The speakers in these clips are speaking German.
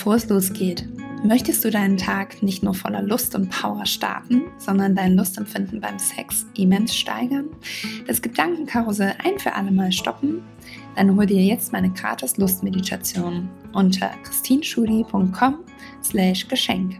Bevor es losgeht, möchtest du deinen Tag nicht nur voller Lust und Power starten, sondern dein Lustempfinden beim Sex immens steigern, das Gedankenkarussell ein für alle Mal stoppen? Dann hol dir jetzt meine gratis Lustmeditation unter christinschudi.com slash Geschenk.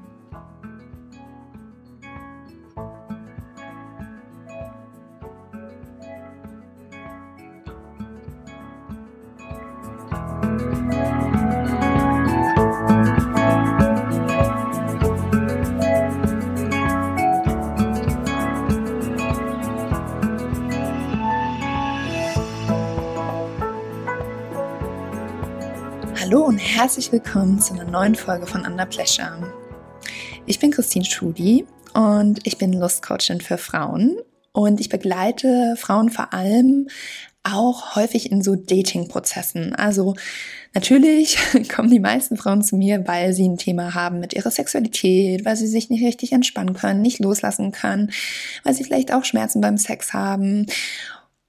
Hallo und herzlich willkommen zu einer neuen Folge von Under Pleasure. Ich bin Christine Schudi und ich bin Lustcoachin für Frauen und ich begleite Frauen vor allem auch häufig in so Dating-Prozessen. Also natürlich kommen die meisten Frauen zu mir, weil sie ein Thema haben mit ihrer Sexualität, weil sie sich nicht richtig entspannen können, nicht loslassen können, weil sie vielleicht auch Schmerzen beim Sex haben.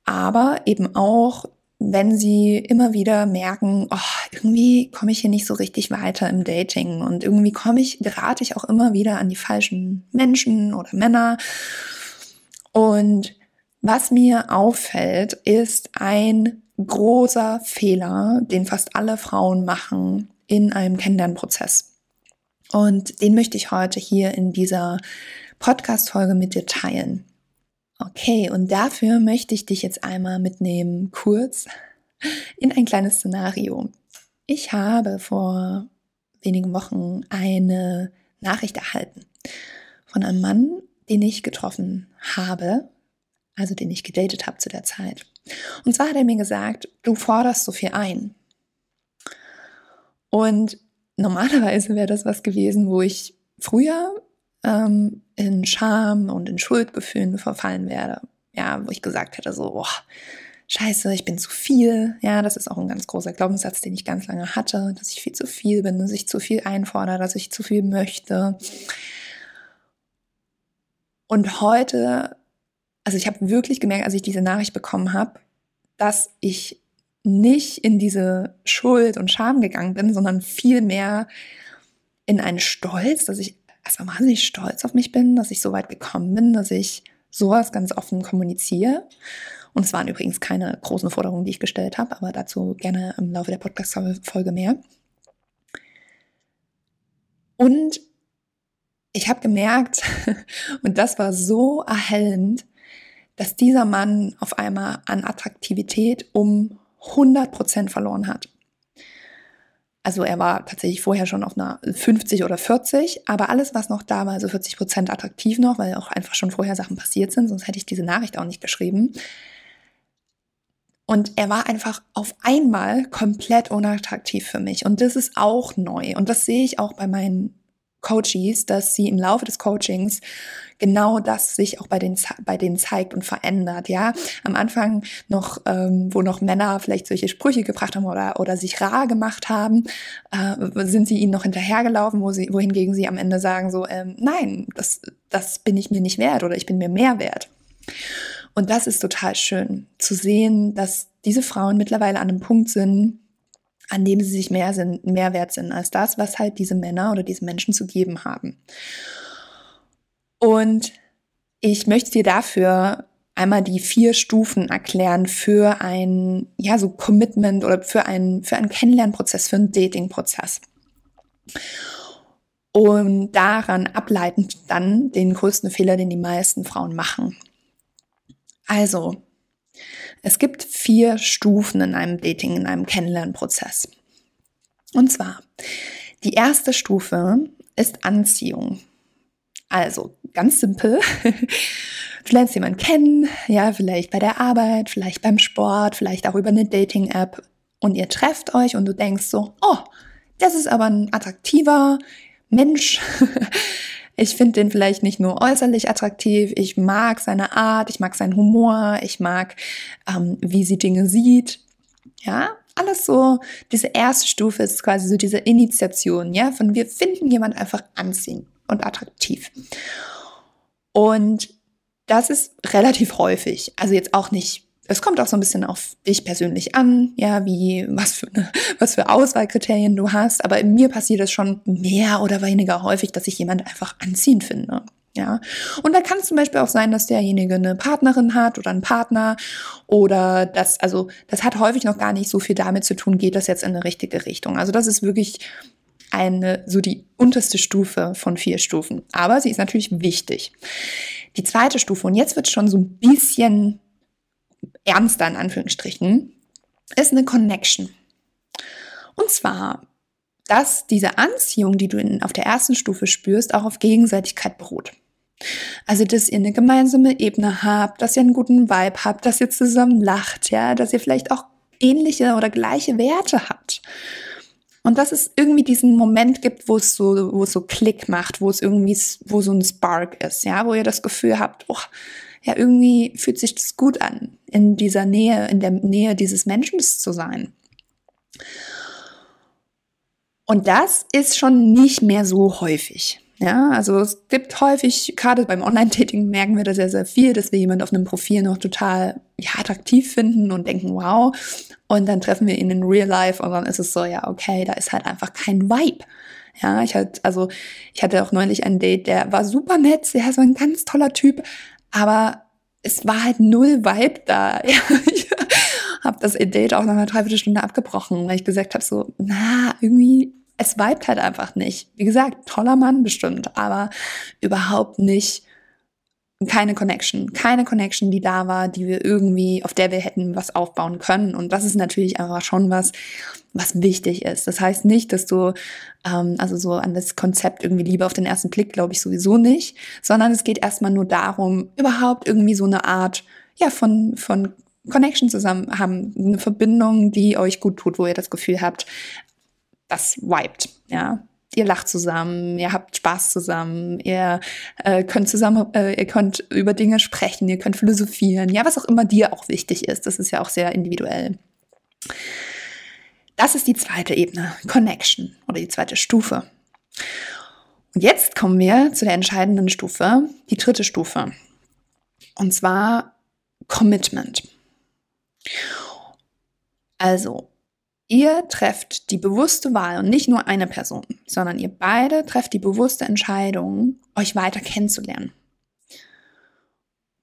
Aber eben auch wenn sie immer wieder merken, oh, irgendwie komme ich hier nicht so richtig weiter im Dating und irgendwie komme ich, gerate ich auch immer wieder an die falschen Menschen oder Männer. Und was mir auffällt, ist ein großer Fehler, den fast alle Frauen machen in einem Kennenlernprozess. Und den möchte ich heute hier in dieser Podcast-Folge mit dir teilen. Okay, und dafür möchte ich dich jetzt einmal mitnehmen, kurz in ein kleines Szenario. Ich habe vor wenigen Wochen eine Nachricht erhalten von einem Mann, den ich getroffen habe, also den ich gedatet habe zu der Zeit. Und zwar hat er mir gesagt, du forderst so viel ein. Und normalerweise wäre das was gewesen, wo ich früher ähm, in Scham und in Schuldgefühlen verfallen werde. Ja, wo ich gesagt hätte, so, boah, scheiße, ich bin zu viel. Ja, das ist auch ein ganz großer Glaubenssatz, den ich ganz lange hatte, dass ich viel zu viel bin, dass ich zu viel einfordere, dass ich zu viel möchte. Und heute, also ich habe wirklich gemerkt, als ich diese Nachricht bekommen habe, dass ich nicht in diese Schuld und Scham gegangen bin, sondern viel mehr in einen Stolz, dass ich erstmal wahnsinnig stolz auf mich bin, dass ich so weit gekommen bin, dass ich sowas ganz offen kommuniziere. Und es waren übrigens keine großen Forderungen, die ich gestellt habe, aber dazu gerne im Laufe der Podcast-Folge mehr. Und ich habe gemerkt, und das war so erhellend, dass dieser Mann auf einmal an Attraktivität um 100 Prozent verloren hat. Also er war tatsächlich vorher schon auf einer 50 oder 40, aber alles, was noch da war, also 40 Prozent attraktiv noch, weil auch einfach schon vorher Sachen passiert sind, sonst hätte ich diese Nachricht auch nicht geschrieben. Und er war einfach auf einmal komplett unattraktiv für mich. Und das ist auch neu. Und das sehe ich auch bei meinen Coaches, dass sie im Laufe des Coachings genau das sich auch bei den bei denen zeigt und verändert. Ja, am Anfang noch, ähm, wo noch Männer vielleicht solche Sprüche gebracht haben oder oder sich rar gemacht haben, äh, sind sie ihnen noch hinterhergelaufen, wo sie wohingegen sie am Ende sagen so, ähm, nein, das das bin ich mir nicht wert oder ich bin mir mehr wert. Und das ist total schön zu sehen, dass diese Frauen mittlerweile an einem Punkt sind, an dem sie sich mehr, sind, mehr wert sind als das, was halt diese Männer oder diese Menschen zu geben haben. Und ich möchte dir dafür einmal die vier Stufen erklären für ein, ja, so Commitment oder für einen, für einen Kennenlernprozess, für einen Datingprozess. Und daran ableitend dann den größten Fehler, den die meisten Frauen machen. Also, es gibt vier Stufen in einem Dating, in einem Kennenlernprozess. Und zwar, die erste Stufe ist Anziehung. Also, ganz simpel. Du lernst jemanden kennen, ja, vielleicht bei der Arbeit, vielleicht beim Sport, vielleicht auch über eine Dating-App und ihr trefft euch und du denkst so, oh, das ist aber ein attraktiver Mensch. Ich finde den vielleicht nicht nur äußerlich attraktiv, ich mag seine Art, ich mag seinen Humor, ich mag, ähm, wie sie Dinge sieht. Ja, alles so, diese erste Stufe ist quasi so diese Initiation, ja, von wir finden jemand einfach anziehend und attraktiv. Und das ist relativ häufig, also jetzt auch nicht Das kommt auch so ein bisschen auf dich persönlich an, ja, wie, was für, eine, was für Auswahlkriterien du hast. Aber in mir passiert es schon mehr oder weniger häufig, dass ich jemand einfach anziehend finde. Ja, und da kann es zum Beispiel auch sein, dass derjenige eine Partnerin hat oder einen Partner oder das, also das hat häufig noch gar nicht so viel damit zu tun, geht das jetzt in eine richtige Richtung. Also das ist wirklich eine, so die unterste Stufe von vier Stufen. Aber sie ist natürlich wichtig. Die zweite Stufe, und jetzt wird schon so ein bisschen ernster in Anführungsstrichen, ist eine Connection. Und zwar, dass diese Anziehung, die du in, auf der ersten Stufe spürst, auch auf Gegenseitigkeit beruht. Also, dass ihr eine gemeinsame Ebene habt, dass ihr einen guten Vibe habt, dass ihr zusammen lacht, ja, dass ihr vielleicht auch ähnliche oder gleiche Werte habt. Und dass es irgendwie diesen Moment gibt, wo es so, wo es so Klick macht, wo es irgendwie, wo so ein Spark ist, ja, wo ihr das Gefühl habt, oh, ja, irgendwie fühlt sich das gut an, in dieser Nähe, in der Nähe dieses Menschen zu sein. Und das ist schon nicht mehr so häufig. Ja, also es gibt häufig, gerade beim Online-Dating merken wir das sehr, sehr viel, dass wir jemanden auf einem Profil noch total ja, attraktiv finden und denken, wow. Und dann treffen wir ihn in Real Life und dann ist es so, ja, okay, da ist halt einfach kein Vibe. Ja, ich hatte, also ich hatte auch neulich ein Date, der war super nett, der ist so ein ganz toller Typ, aber es war halt null Vibe da. Ja, ich habe das Date auch nach einer Dreiviertelstunde abgebrochen, weil ich gesagt habe, so, na, irgendwie es vibet halt einfach nicht. Wie gesagt, toller Mann bestimmt, aber überhaupt nicht keine Connection, keine Connection, die da war, die wir irgendwie, auf der wir hätten was aufbauen können. Und das ist natürlich einfach schon was, was wichtig ist. Das heißt nicht, dass du, ähm, also so an das Konzept irgendwie Liebe auf den ersten Blick, glaube ich sowieso nicht, sondern es geht erstmal nur darum, überhaupt irgendwie so eine Art, ja, von, von Connection zusammen haben, eine Verbindung, die euch gut tut, wo ihr das Gefühl habt, das vibet, ja. Ihr lacht zusammen, ihr habt Spaß zusammen, ihr äh, könnt zusammen, äh, ihr könnt über Dinge sprechen, ihr könnt philosophieren, ja, was auch immer dir auch wichtig ist. Das ist ja auch sehr individuell. Das ist die zweite Ebene, Connection oder die zweite Stufe. Und jetzt kommen wir zu der entscheidenden Stufe, die dritte Stufe. Und zwar Commitment. Also, Ihr trefft die bewusste Wahl und nicht nur eine Person, sondern ihr beide trefft die bewusste Entscheidung, euch weiter kennenzulernen.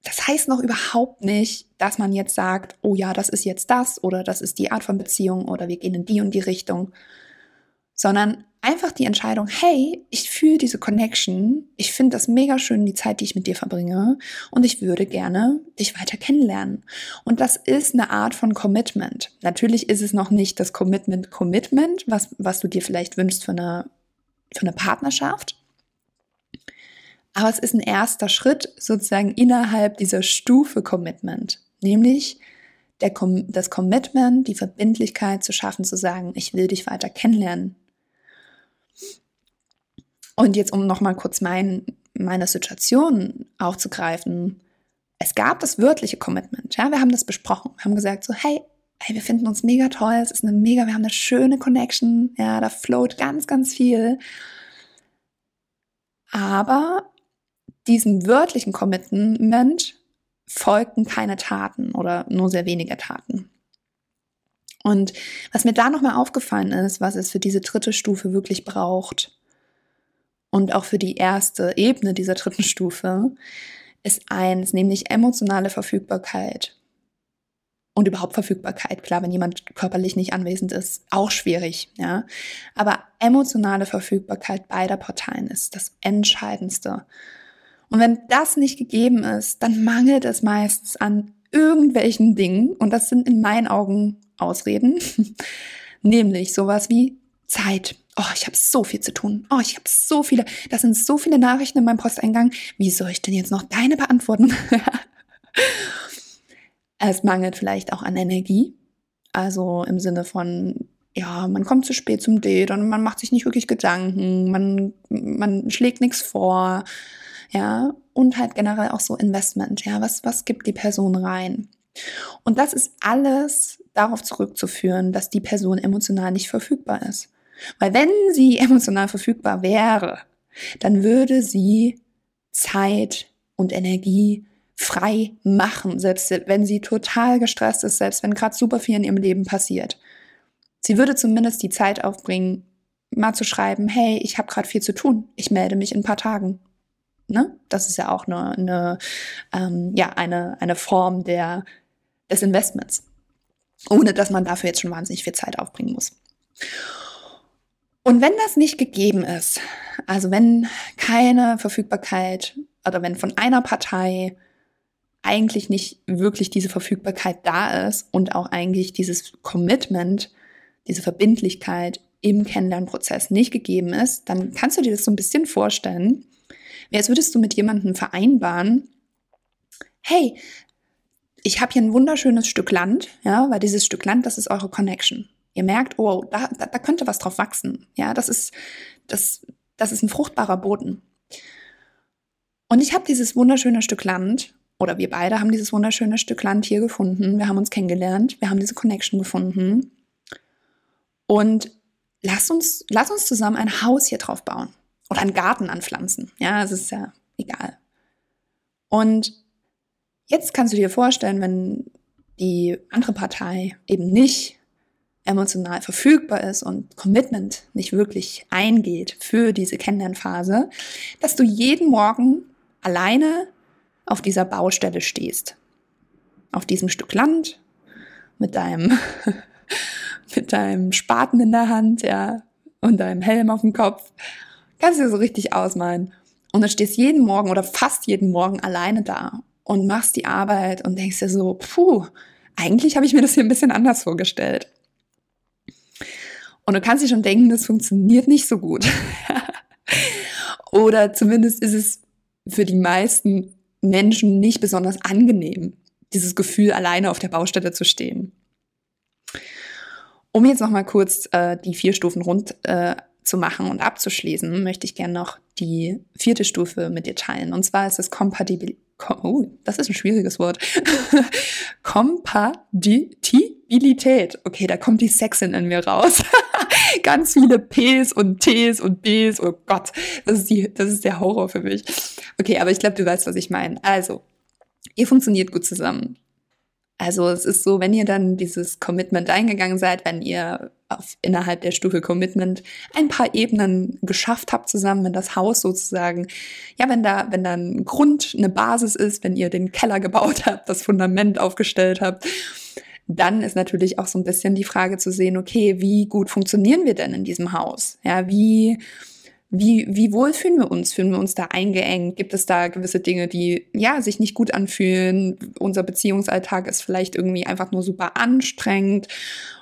Das heißt noch überhaupt nicht, dass man jetzt sagt, oh ja, das ist jetzt das oder das ist die Art von Beziehung oder wir gehen in die und die Richtung, sondern einfach die Entscheidung, hey, ich fühle diese Connection, ich finde das mega schön, die Zeit, die ich mit dir verbringe und ich würde gerne dich weiter kennenlernen. Und das ist eine Art von Commitment. Natürlich ist es noch nicht das Commitment Commitment, was, was du dir vielleicht wünschst für eine, für eine Partnerschaft. Aber es ist ein erster Schritt sozusagen innerhalb dieser Stufe Commitment, nämlich der, das Commitment, die Verbindlichkeit zu schaffen, zu sagen, ich will dich weiter kennenlernen. Und jetzt, um nochmal kurz mein, meine Situation aufzugreifen, es gab das wörtliche Commitment. Ja, wir haben das besprochen. Wir haben gesagt so, hey, hey, wir finden uns mega toll. Es ist eine mega, wir haben eine schöne Connection. Ja, da float ganz, ganz viel. Aber diesem wörtlichen Commitment folgten keine Taten oder nur sehr wenige Taten. Und was mir da nochmal aufgefallen ist, was es für diese dritte Stufe wirklich braucht, und auch für die erste Ebene dieser dritten Stufe ist eins, nämlich emotionale Verfügbarkeit. Und überhaupt Verfügbarkeit, klar, wenn jemand körperlich nicht anwesend ist, auch schwierig, ja. Aber emotionale Verfügbarkeit beider Parteien ist das Entscheidendste. Und wenn das nicht gegeben ist, dann mangelt es meistens an irgendwelchen Dingen, und das sind in meinen Augen Ausreden, nämlich sowas wie Zeit, oh, ich habe so viel zu tun. Oh, ich habe so viele, das sind so viele Nachrichten in meinem Posteingang. Wie soll ich denn jetzt noch deine beantworten? es mangelt vielleicht auch an Energie. Also im Sinne von, ja, man kommt zu spät zum Date und man macht sich nicht wirklich Gedanken, man, man schlägt nichts vor, ja, und halt generell auch so Investment, ja, was, was gibt die Person rein? Und das ist alles darauf zurückzuführen, dass die Person emotional nicht verfügbar ist. Weil wenn sie emotional verfügbar wäre, dann würde sie Zeit und Energie frei machen, selbst wenn sie total gestresst ist, selbst wenn gerade super viel in ihrem Leben passiert. Sie würde zumindest die Zeit aufbringen, mal zu schreiben, hey, ich habe gerade viel zu tun, ich melde mich in ein paar Tagen. Ne? Das ist ja auch eine, eine, ähm, ja, eine, eine Form der, des Investments, ohne dass man dafür jetzt schon wahnsinnig viel Zeit aufbringen muss. Und wenn das nicht gegeben ist, also wenn keine Verfügbarkeit oder wenn von einer Partei eigentlich nicht wirklich diese Verfügbarkeit da ist und auch eigentlich dieses Commitment, diese Verbindlichkeit im Kennenlernprozess nicht gegeben ist, dann kannst du dir das so ein bisschen vorstellen, wie als würdest du mit jemandem vereinbaren, hey, ich habe hier ein wunderschönes Stück Land, ja, weil dieses Stück Land, das ist eure Connection. Ihr merkt, oh, da, da, da könnte was drauf wachsen. Ja, das ist, das, das ist ein fruchtbarer Boden. Und ich habe dieses wunderschöne Stück Land, oder wir beide haben dieses wunderschöne Stück Land hier gefunden. Wir haben uns kennengelernt, wir haben diese Connection gefunden. Und lass uns, lass uns zusammen ein Haus hier drauf bauen oder einen Garten anpflanzen. Ja, es ist ja egal. Und jetzt kannst du dir vorstellen, wenn die andere Partei eben nicht emotional verfügbar ist und Commitment nicht wirklich eingeht für diese Kennenlernphase, dass du jeden Morgen alleine auf dieser Baustelle stehst. Auf diesem Stück Land mit deinem mit deinem Spaten in der Hand, ja, und deinem Helm auf dem Kopf. Kannst du dir so richtig ausmalen. Und dann stehst jeden Morgen oder fast jeden Morgen alleine da und machst die Arbeit und denkst dir so, puh, eigentlich habe ich mir das hier ein bisschen anders vorgestellt. Und du kannst dir schon denken, das funktioniert nicht so gut. oder zumindest ist es für die meisten Menschen nicht besonders angenehm, dieses Gefühl, alleine auf der Baustelle zu stehen. Um jetzt noch mal kurz äh, die vier Stufen rund äh, zu machen und abzuschließen, möchte ich gerne noch die vierte Stufe mit dir teilen. Und zwar ist es Kompatibil oh, das ist ein schwieriges Wort. Kompatibilität. Okay, da kommt die Sexin in mir raus. Ganz viele Ps und Ts und Bs. Oh Gott, das ist, die, das ist der Horror für mich. Okay, aber ich glaube, du weißt, was ich meine. Also, ihr funktioniert gut zusammen. Also es ist so, wenn ihr dann dieses Commitment eingegangen seid, wenn ihr auf, innerhalb der Stufe Commitment ein paar Ebenen geschafft habt zusammen, wenn das Haus sozusagen, ja, wenn da, wenn da ein Grund, eine Basis ist, wenn ihr den Keller gebaut habt, das Fundament aufgestellt habt, dann ist natürlich auch so ein bisschen die Frage zu sehen, okay, wie gut funktionieren wir denn in diesem Haus? Ja, wie, wie, wie wohl fühlen wir uns? Fühlen wir uns da eingeengt? Gibt es da gewisse Dinge, die ja sich nicht gut anfühlen? Unser Beziehungsalltag ist vielleicht irgendwie einfach nur super anstrengend.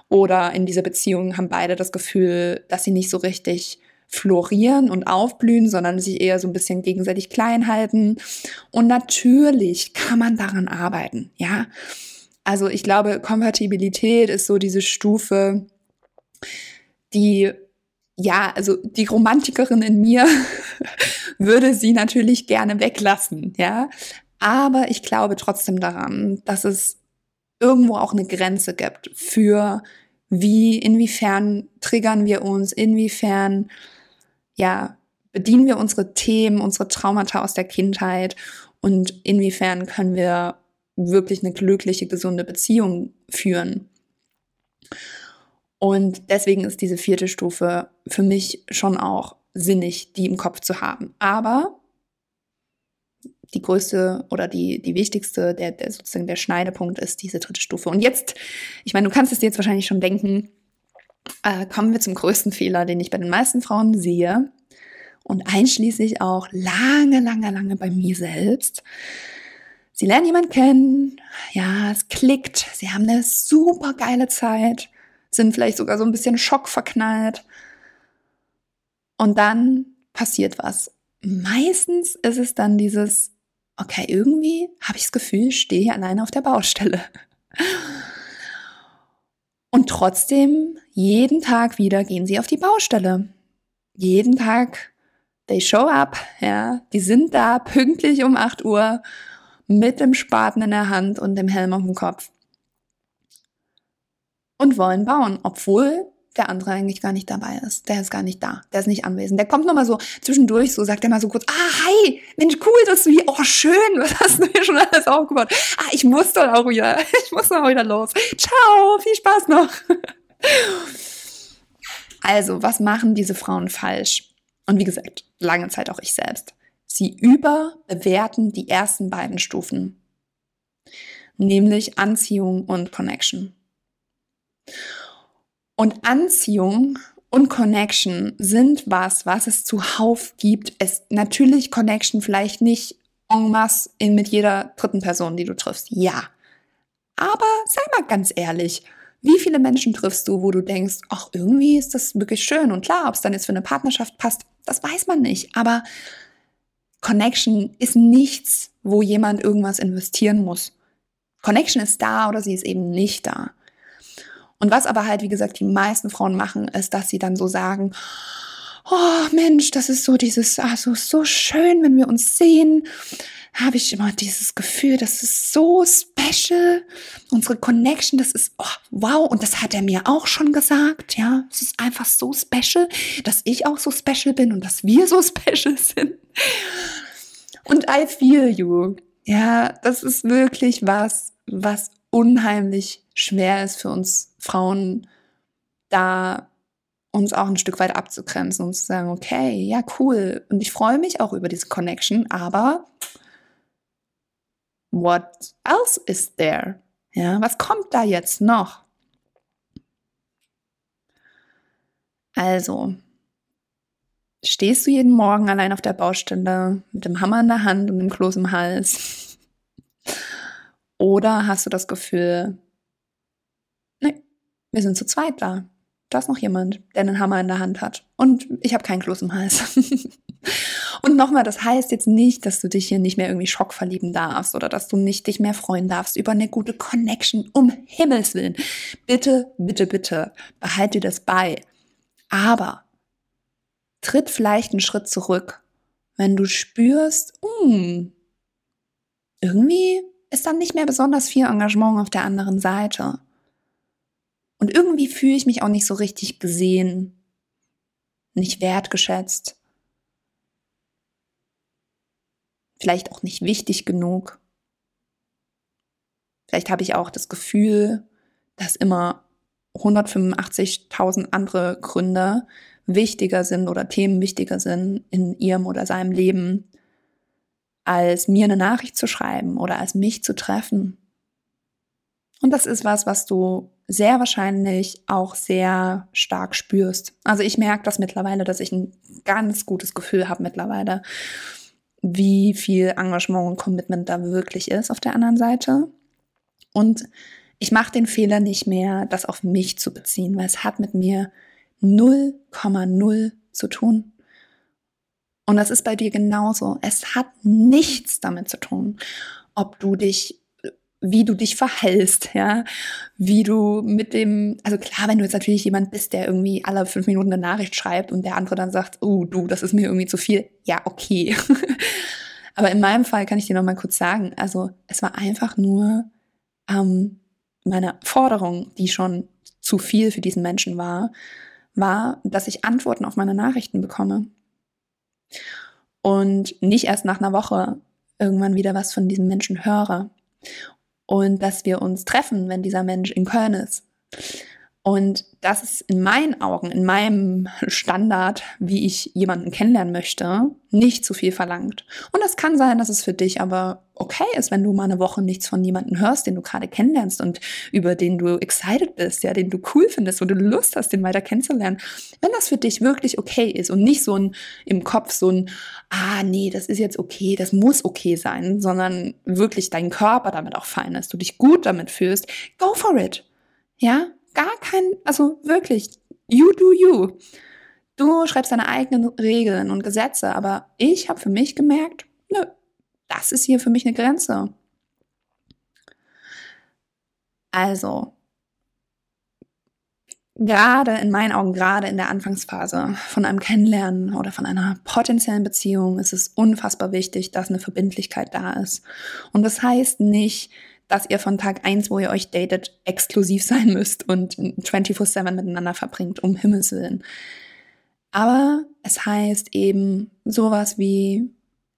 Oder in dieser Beziehung haben beide das Gefühl, dass sie nicht so richtig florieren und aufblühen, sondern sich eher so ein bisschen gegenseitig klein halten. Und natürlich kann man daran arbeiten, ja. Also ich glaube, Kompatibilität ist so diese Stufe, die ja, also die Romantikerin in mir würde sie natürlich gerne weglassen, ja. Aber ich glaube trotzdem daran, dass es irgendwo auch eine Grenze gibt für wie, inwiefern triggern wir uns, inwiefern, ja, bedienen wir unsere Themen, unsere Traumata aus der Kindheit und inwiefern können wir wirklich eine glückliche, gesunde Beziehung führen. Und deswegen ist diese vierte Stufe für mich schon auch sinnig, die im Kopf zu haben. Aber die größte oder die, die wichtigste, der, der sozusagen der Schneidepunkt ist diese dritte Stufe. Und jetzt, ich meine, du kannst es dir jetzt wahrscheinlich schon denken, äh, kommen wir zum größten Fehler, den ich bei den meisten Frauen sehe und einschließlich auch lange, lange, lange bei mir selbst. Sie lernen jemanden kennen, ja, es klickt, sie haben eine super geile Zeit sind vielleicht sogar so ein bisschen schockverknallt. Und dann passiert was. Meistens ist es dann dieses, okay, irgendwie habe ich das Gefühl, ich stehe hier alleine auf der Baustelle. Und trotzdem, jeden Tag wieder gehen sie auf die Baustelle. Jeden Tag, they show up, ja, die sind da pünktlich um 8 Uhr mit dem Spaten in der Hand und dem Helm auf dem Kopf und wollen bauen, obwohl der andere eigentlich gar nicht dabei ist. Der ist gar nicht da. Der ist nicht anwesend. Der kommt nochmal so zwischendurch, so sagt er mal so kurz, ah, hi, Mensch, cool, dass du hier, oh, schön, was hast du hier schon alles aufgebaut? Ah, ich muss doch auch wieder, ich muss doch auch wieder los. Ciao, viel Spaß noch. Also, was machen diese Frauen falsch? Und wie gesagt, lange Zeit auch ich selbst. Sie überbewerten die ersten beiden Stufen, nämlich Anziehung und Connection. Und Anziehung und Connection sind was, was es zuhauf gibt. Es natürlich Connection vielleicht nicht en masse mit jeder dritten Person, die du triffst. Ja. Aber sei mal ganz ehrlich, wie viele Menschen triffst du, wo du denkst, ach, irgendwie ist das wirklich schön und klar, ob es dann jetzt für eine Partnerschaft passt, das weiß man nicht. Aber Connection ist nichts, wo jemand irgendwas investieren muss. Connection ist da oder sie ist eben nicht da. Und was aber halt, wie gesagt, die meisten Frauen machen, ist, dass sie dann so sagen, oh Mensch, das ist so dieses, also so schön, wenn wir uns sehen, habe ich immer dieses Gefühl, das ist so special. Unsere Connection, das ist, oh, wow, und das hat er mir auch schon gesagt, ja. Es ist einfach so special, dass ich auch so special bin und dass wir so special sind. Und I feel you. Ja, das ist wirklich was, was unheimlich schwer ist für uns Frauen, da uns auch ein Stück weit abzugrenzen und zu sagen, okay, ja, cool. Und ich freue mich auch über diese Connection, aber what else is there? Ja, was kommt da jetzt noch? Also, stehst du jeden Morgen allein auf der Baustelle mit dem Hammer in der Hand und dem Kloß im Hals? Oder hast du das Gefühl, nee, wir sind zu zweit da. Da ist noch jemand, der einen Hammer in der Hand hat. Und ich habe keinen Kloß im Hals. und nochmal, das heißt jetzt nicht, dass du dich hier nicht mehr irgendwie Schock verlieben darfst oder dass du nicht dich mehr freuen darfst über eine gute Connection. Um Himmels Willen. Bitte, bitte, bitte, behalte dir das bei. Aber tritt vielleicht einen Schritt zurück, wenn du spürst, mm, irgendwie ist dann nicht mehr besonders viel Engagement auf der anderen Seite. Und irgendwie fühle ich mich auch nicht so richtig gesehen, nicht wertgeschätzt, vielleicht auch nicht wichtig genug. Vielleicht habe ich auch das Gefühl, dass immer 185.000 andere Gründe wichtiger sind oder Themen wichtiger sind in ihrem oder seinem Leben, als mir eine Nachricht zu schreiben oder als mich zu treffen. Und das ist was, was du sehr wahrscheinlich auch sehr stark spürst. Also ich merke das mittlerweile, dass ich ein ganz gutes Gefühl habe mittlerweile, wie viel Engagement und Commitment da wirklich ist auf der anderen Seite. Und ich mache den Fehler nicht mehr, das auf mich zu beziehen, weil es hat mit mir 0,0 zu tun. Und das ist bei dir genauso. Es hat nichts damit zu tun, ob du dich wie du dich verhältst, ja, wie du mit dem, also klar, wenn du jetzt natürlich jemand bist, der irgendwie alle fünf Minuten eine Nachricht schreibt und der andere dann sagt, oh du, das ist mir irgendwie zu viel, ja, okay. Aber in meinem Fall kann ich dir noch mal kurz sagen, also es war einfach nur ähm, meine Forderung, die schon zu viel für diesen Menschen war, war, dass ich Antworten auf meine Nachrichten bekomme. Und nicht erst nach einer Woche irgendwann wieder was von diesem Menschen höre und dass wir uns treffen, wenn dieser Mensch in Köln ist. Und das ist in meinen Augen, in meinem Standard, wie ich jemanden kennenlernen möchte, nicht zu viel verlangt. Und es kann sein, dass es für dich aber okay ist, wenn du mal eine Woche nichts von jemandem hörst, den du gerade kennenlernst und über den du excited bist, ja, den du cool findest, wo du Lust hast, den weiter kennenzulernen. Wenn das für dich wirklich okay ist und nicht so ein im Kopf so ein, ah, nee, das ist jetzt okay, das muss okay sein, sondern wirklich dein Körper damit auch fein ist, du dich gut damit fühlst, go for it. Ja, gar kein, also wirklich, you do you. Du schreibst deine eigenen Regeln und Gesetze, aber ich habe für mich gemerkt, nö, das ist hier für mich eine Grenze. Also, gerade in meinen Augen, gerade in der Anfangsphase von einem Kennenlernen oder von einer potenziellen Beziehung ist es unfassbar wichtig, dass eine Verbindlichkeit da ist. Und das heißt nicht, dass ihr von Tag eins, wo ihr euch datet, exklusiv sein müsst und 24-7 miteinander verbringt, um Himmels Willen. Aber es heißt eben sowas wie,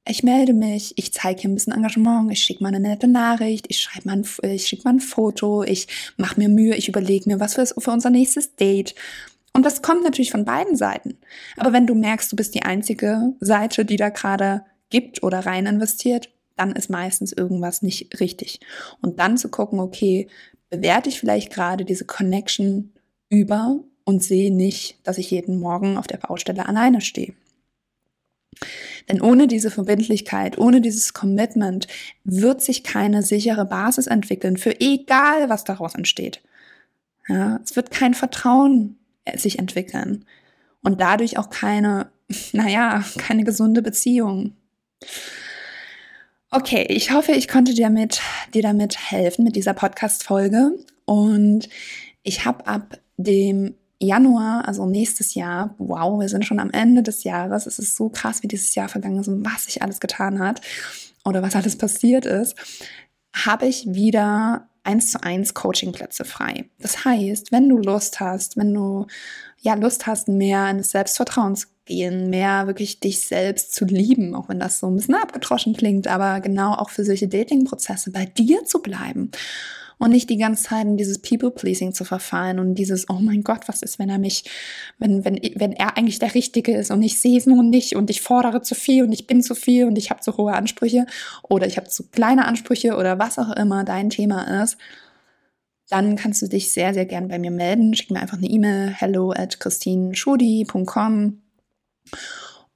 ich melde mich, ich zeige hier ein bisschen Engagement, ich schicke mal eine nette Nachricht, ich schreibe mal ein, mal ein Foto, ich mache mir Mühe, ich überlege mir, was für, für unser nächstes Date. Und das kommt natürlich von beiden Seiten. Aber wenn du merkst, du bist die einzige Seite, die da gerade gibt oder rein investiert, dann ist meistens irgendwas nicht richtig. Und dann zu gucken, okay, bewerte ich vielleicht gerade diese Connection über und sehe nicht, dass ich jeden Morgen auf der Baustelle alleine stehe. Denn ohne diese Verbindlichkeit, ohne dieses Commitment wird sich keine sichere Basis entwickeln für egal, was daraus entsteht. Ja, es wird kein Vertrauen sich entwickeln und dadurch auch keine, naja, keine gesunde Beziehung. Okay, ich hoffe, ich konnte dir, mit, dir damit helfen mit dieser Podcast-Folge und ich habe ab dem Januar, also nächstes Jahr, wow, wir sind schon am Ende des Jahres. Es ist so krass, wie dieses Jahr vergangen ist und was sich alles getan hat oder was alles passiert ist, habe ich wieder eins zu eins Coachingplätze frei. Das heißt, wenn du Lust hast, wenn du ja Lust hast, mehr in das Selbstvertrauen zu gehen, mehr wirklich dich selbst zu lieben, auch wenn das so ein bisschen abgetroschen klingt, aber genau auch für solche Dating-Prozesse bei dir zu bleiben und nicht die ganze Zeit in dieses People-Pleasing zu verfallen und dieses, oh mein Gott, was ist, wenn er mich, wenn, wenn, wenn er eigentlich der Richtige ist und ich sehe es nun nicht und ich fordere zu viel und ich bin zu viel und ich habe zu hohe Ansprüche oder ich habe zu kleine Ansprüche oder was auch immer dein Thema ist, dann kannst du dich sehr, sehr gern bei mir melden. Schick mir einfach eine E-Mail, hello at christineschudi.com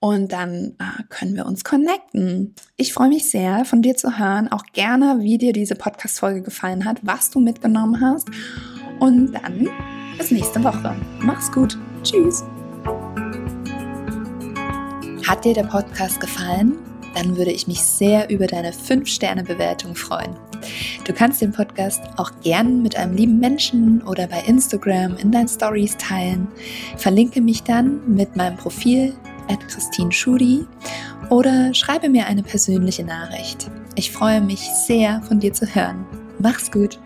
und dann äh, können wir uns connecten. Ich freue mich sehr, von dir zu hören, auch gerne, wie dir diese Podcast-Folge gefallen hat, was du mitgenommen hast. Und dann bis nächste Woche. Mach's gut. Tschüss. Hat dir der Podcast gefallen? Dann würde ich mich sehr über deine 5-Sterne-Bewertung freuen. Du kannst den Podcast auch gern mit einem lieben Menschen oder bei Instagram in deinen Stories teilen. Verlinke mich dann mit meinem Profil Christine Schudi oder schreibe mir eine persönliche Nachricht. Ich freue mich sehr, von dir zu hören. Mach's gut!